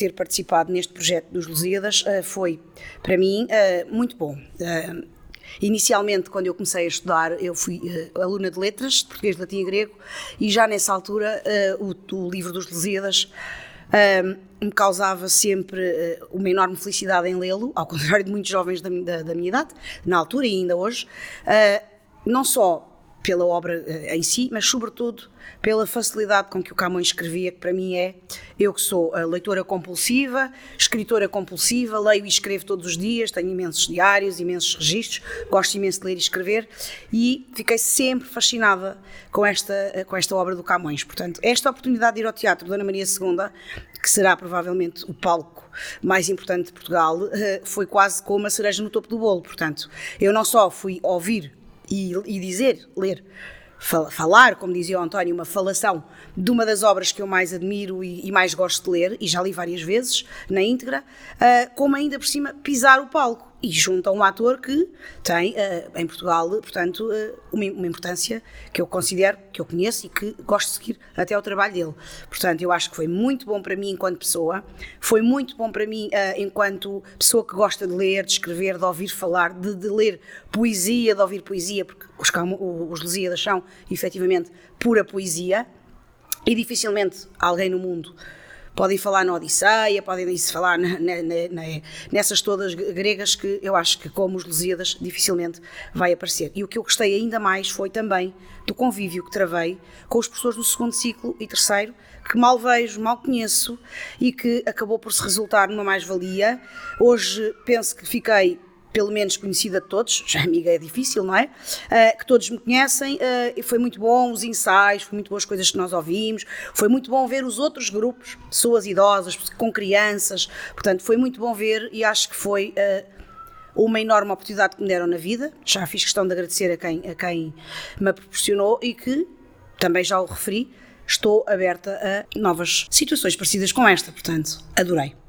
ter participado neste projeto dos Lusíadas uh, foi, para mim, uh, muito bom. Uh, inicialmente, quando eu comecei a estudar, eu fui aluna de letras, de português, latim e grego, e já nessa altura o, o, livro dos Lusíadas me causava sempre uma enorme felicidade em lê-lo, ao contrário de muitos jovens da, da, da, minha idade, na altura e ainda hoje, não só pela obra em si, mas sobretudo pela facilidade com que o Camões escrevia, que para mim é, eu que sou leitora compulsiva, escritora compulsiva, leio e escrevo todos os dias, tenho imensos diários, imensos registros, gosto imenso de ler e escrever e fiquei sempre fascinada com esta, com esta obra do Camões. Portanto, esta oportunidade de ir ao Teatro Dona Maria II, que será provavelmente o palco mais importante de Portugal, eh, foi quase como a cereja no topo do bolo. Portanto, eu não só fui ouvir e, e dizer, ler falar, como dizia o António, uma falação de uma das obras que eu mais admiro e, e mais gosto de ler, e já li várias vezes, na íntegra, uh, como ainda por cima pisar o palco e junto a um ator que tem uh, em Portugal, portanto, uh, uma, importância que eu considero, que eu conheço e que gosto de seguir até ao trabalho dele. Portanto, eu acho que foi muito bom para mim enquanto pessoa, foi muito bom para mim uh, enquanto pessoa que gosta de ler, de escrever, de ouvir falar, de, de ler poesia, de ouvir poesia, porque os, os Lusíadas são efetivamente pura poesia e dificilmente alguém no mundo podem falar na Odisseia, podem falar na, na, na, nessas todas gregas que eu acho que, como os Lusíadas, dificilmente vai aparecer. E o que eu gostei ainda mais foi também do convívio que travei com os professores do segundo ciclo e terceiro, que mal vejo, mal conheço e que acabou por se resultar numa mais-valia. Hoje penso que fiquei pelo menos conhecida de todos, já amiga é difícil, não é? Uh, que todos me conhecem, uh, foi muito bom os ensaios, foi muito boas coisas que nós ouvimos, foi muito bom ver os outros grupos, pessoas idosas, com crianças, portanto, foi muito bom ver e acho que foi uh, uma enorme oportunidade que me deram na vida. Já fiz questão de agradecer a quem, a quem me proporcionou e que, também já o referi, estou aberta a novas situações parecidas com esta, portanto, adorei.